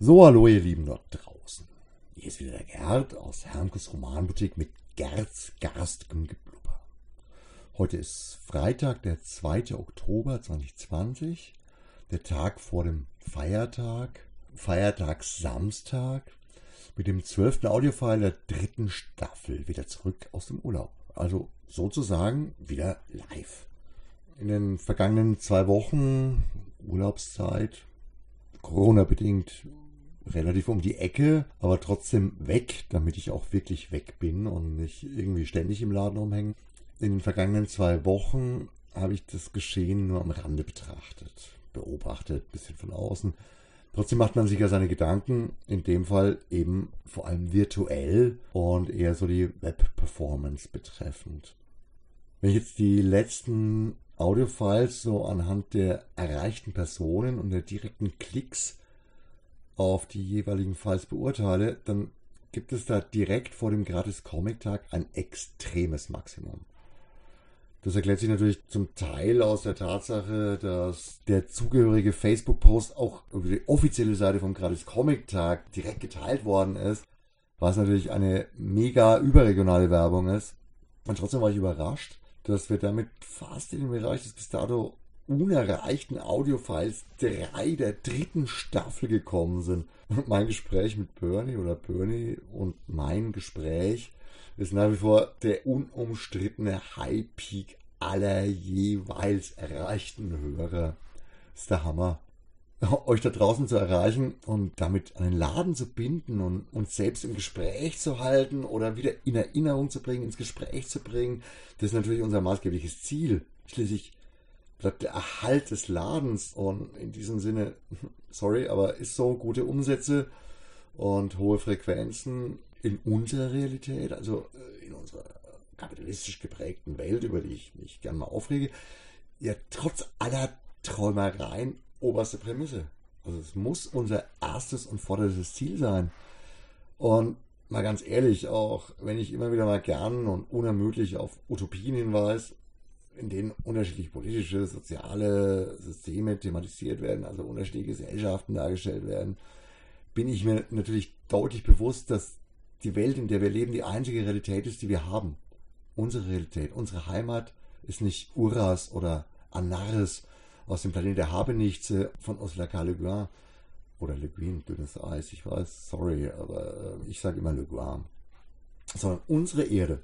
So, hallo ihr Lieben dort draußen. Hier ist wieder der Gerd aus Hermkes Romanboutique mit Gerds garstigem Geblubber. Heute ist Freitag, der 2. Oktober 2020, der Tag vor dem Feiertag, Feiertag Samstag, mit dem zwölften Audiofile der dritten Staffel wieder zurück aus dem Urlaub. Also sozusagen wieder live. In den vergangenen zwei Wochen Urlaubszeit, Corona-bedingt relativ um die Ecke, aber trotzdem weg, damit ich auch wirklich weg bin und nicht irgendwie ständig im Laden rumhängen. In den vergangenen zwei Wochen habe ich das Geschehen nur am Rande betrachtet, beobachtet, ein bisschen von außen. Trotzdem macht man sich ja seine Gedanken, in dem Fall eben vor allem virtuell und eher so die Web-Performance betreffend. Wenn ich jetzt die letzten Audiofiles so anhand der erreichten Personen und der direkten Klicks auf die jeweiligen Files beurteile, dann gibt es da direkt vor dem Gratis Comic Tag ein extremes Maximum. Das erklärt sich natürlich zum Teil aus der Tatsache, dass der zugehörige Facebook-Post auch über die offizielle Seite vom Gratis Comic Tag direkt geteilt worden ist, was natürlich eine mega überregionale Werbung ist. Und trotzdem war ich überrascht, dass wir damit fast in den Bereich des bis dato unerreichten Audiofiles 3 der dritten Staffel gekommen sind. Und mein Gespräch mit Bernie oder Bernie und mein Gespräch ist nach wie vor der unumstrittene High Peak aller jeweils erreichten Hörer. Ist der Hammer. Euch da draußen zu erreichen und damit einen Laden zu binden und uns selbst im Gespräch zu halten oder wieder in Erinnerung zu bringen, ins Gespräch zu bringen, das ist natürlich unser maßgebliches Ziel. Schließlich bleibt der Erhalt des Ladens. Und in diesem Sinne, sorry, aber ist so gute Umsätze und hohe Frequenzen in unserer Realität, also äh, in unserer kapitalistisch geprägten Welt, über die ich mich gerne mal aufrege, ja trotz aller Träumereien oberste Prämisse. Also es muss unser erstes und vorderstes Ziel sein. Und mal ganz ehrlich, auch wenn ich immer wieder mal gern und unermüdlich auf Utopien hinweise, in denen unterschiedliche politische, soziale Systeme thematisiert werden, also unterschiedliche Gesellschaften dargestellt werden, bin ich mir natürlich deutlich bewusst, dass die Welt, in der wir leben, die einzige Realität ist, die wir haben. Unsere Realität, unsere Heimat ist nicht Uras oder Anaris aus dem Planeten der Habenichtse von K. Le Guin oder Le Guin, dünnes Eis, ich weiß, sorry, aber äh, ich sage immer Le Guin. Sondern unsere Erde,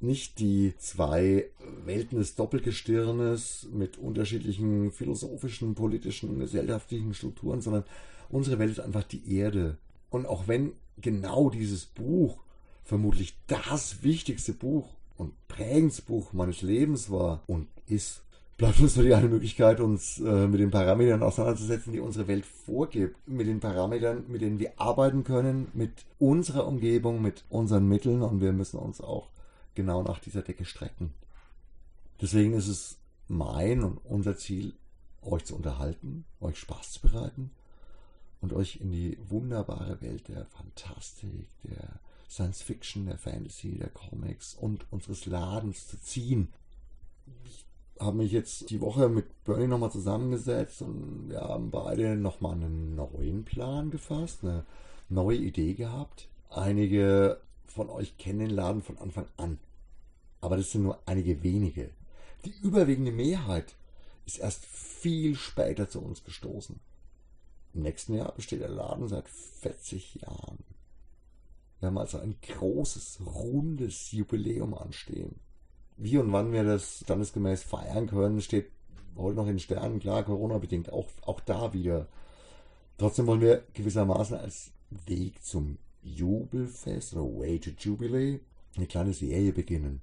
nicht die zwei Welten des Doppelgestirnes mit unterschiedlichen philosophischen, politischen, gesellschaftlichen Strukturen, sondern unsere Welt ist einfach die Erde. Und auch wenn genau dieses Buch vermutlich das wichtigste Buch und prägendste Buch meines Lebens war und ist, bleibt uns nur die eine Möglichkeit, uns äh, mit den Parametern auseinanderzusetzen, die unsere Welt vorgibt. Mit den Parametern, mit denen wir arbeiten können, mit unserer Umgebung, mit unseren Mitteln und wir müssen uns auch genau nach dieser Decke strecken. Deswegen ist es mein und unser Ziel, euch zu unterhalten, euch Spaß zu bereiten und euch in die wunderbare Welt der Fantastik, der Science Fiction, der Fantasy, der Comics und unseres Ladens zu ziehen. Ich habe mich jetzt die Woche mit Bernie nochmal zusammengesetzt und wir haben beide nochmal einen neuen Plan gefasst, eine neue Idee gehabt. Einige von euch kennen den Laden von Anfang an. Aber das sind nur einige wenige. Die überwiegende Mehrheit ist erst viel später zu uns gestoßen. Im nächsten Jahr besteht der Laden seit 40 Jahren. Wir haben also ein großes, rundes Jubiläum anstehen. Wie und wann wir das standesgemäß feiern können, steht heute noch in Sternen, klar, Corona-bedingt, auch, auch da wieder. Trotzdem wollen wir gewissermaßen als Weg zum Jubelfest oder Way to Jubilee eine kleine Serie beginnen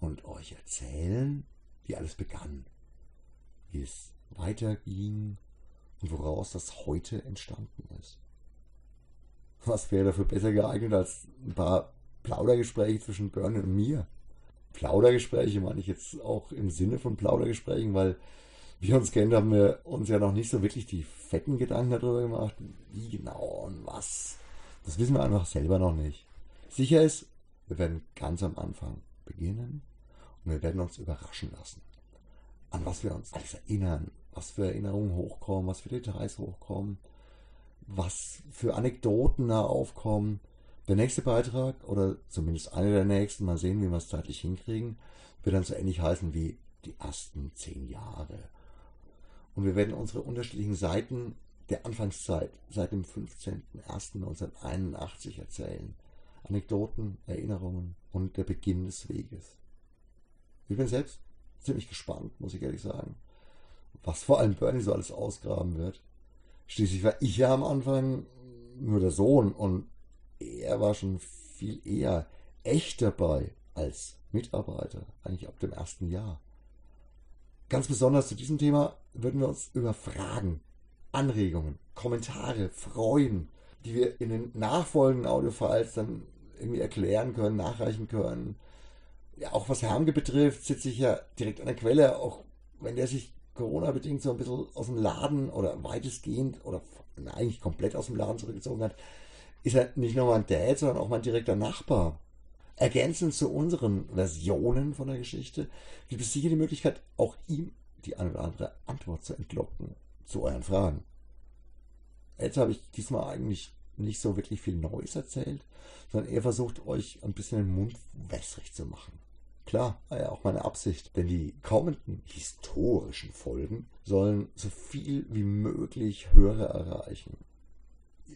und euch erzählen, wie alles begann, wie es weiterging und woraus das heute entstanden ist. Was wäre dafür besser geeignet als ein paar Plaudergespräche zwischen Bernie und mir? Plaudergespräche meine ich jetzt auch im Sinne von Plaudergesprächen, weil wir uns kennen, haben wir uns ja noch nicht so wirklich die fetten Gedanken darüber gemacht, wie genau und was das wissen wir einfach selber noch nicht. Sicher ist, wir werden ganz am Anfang beginnen und wir werden uns überraschen lassen. An was wir uns alles erinnern, was für Erinnerungen hochkommen, was für Details hochkommen, was für Anekdoten da aufkommen. Der nächste Beitrag, oder zumindest einer der nächsten, mal sehen, wie wir es zeitlich hinkriegen, wird dann so ähnlich heißen wie die ersten zehn Jahre. Und wir werden unsere unterschiedlichen Seiten der Anfangszeit seit dem 15.01.1981 erzählen. Anekdoten, Erinnerungen und der Beginn des Weges. Ich bin selbst ziemlich gespannt, muss ich ehrlich sagen, was vor allem Bernie so alles ausgraben wird. Schließlich war ich ja am Anfang nur der Sohn und er war schon viel eher echt dabei als Mitarbeiter, eigentlich ab dem ersten Jahr. Ganz besonders zu diesem Thema würden wir uns über Fragen, Anregungen, Kommentare freuen, die wir in den nachfolgenden Audiofiles dann irgendwie erklären können, nachreichen können. Ja, auch was Hermge betrifft, sitze ich ja direkt an der Quelle, auch wenn der sich Corona-bedingt so ein bisschen aus dem Laden oder weitestgehend oder eigentlich komplett aus dem Laden zurückgezogen hat, ist er nicht nur mein Dad, sondern auch mein direkter Nachbar. Ergänzend zu unseren Versionen von der Geschichte gibt es sicher die Möglichkeit, auch ihm die eine oder andere Antwort zu entlocken zu euren Fragen. Jetzt habe ich diesmal eigentlich nicht so wirklich viel Neues erzählt, sondern eher versucht, euch ein bisschen den Mund wässrig zu machen. Klar, war ja auch meine Absicht, denn die kommenden historischen Folgen sollen so viel wie möglich Hörer erreichen.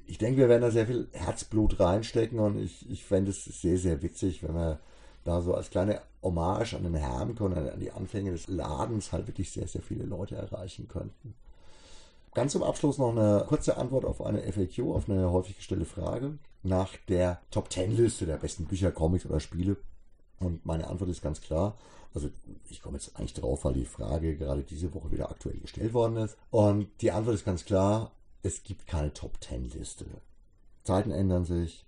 Ich denke, wir werden da sehr viel Herzblut reinstecken und ich, ich fände es sehr, sehr witzig, wenn wir da so als kleine Hommage an den Hermke und an die Anfänge des Ladens halt wirklich sehr, sehr viele Leute erreichen könnten. Ganz zum Abschluss noch eine kurze Antwort auf eine FAQ, auf eine häufig gestellte Frage nach der Top Ten Liste der besten Bücher, Comics oder Spiele. Und meine Antwort ist ganz klar. Also ich komme jetzt eigentlich drauf, weil die Frage gerade diese Woche wieder aktuell gestellt worden ist. Und die Antwort ist ganz klar, es gibt keine Top Ten Liste. Zeiten ändern sich,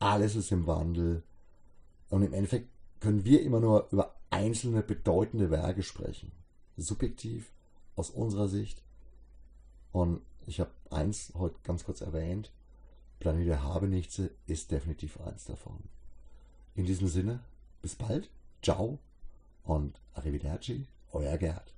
alles ist im Wandel. Und im Endeffekt können wir immer nur über einzelne bedeutende Werke sprechen. Subjektiv, aus unserer Sicht und ich habe eins heute ganz kurz erwähnt. Planet der Habenichtse ist definitiv eins davon. In diesem Sinne, bis bald, ciao und arrivederci, euer Gerd.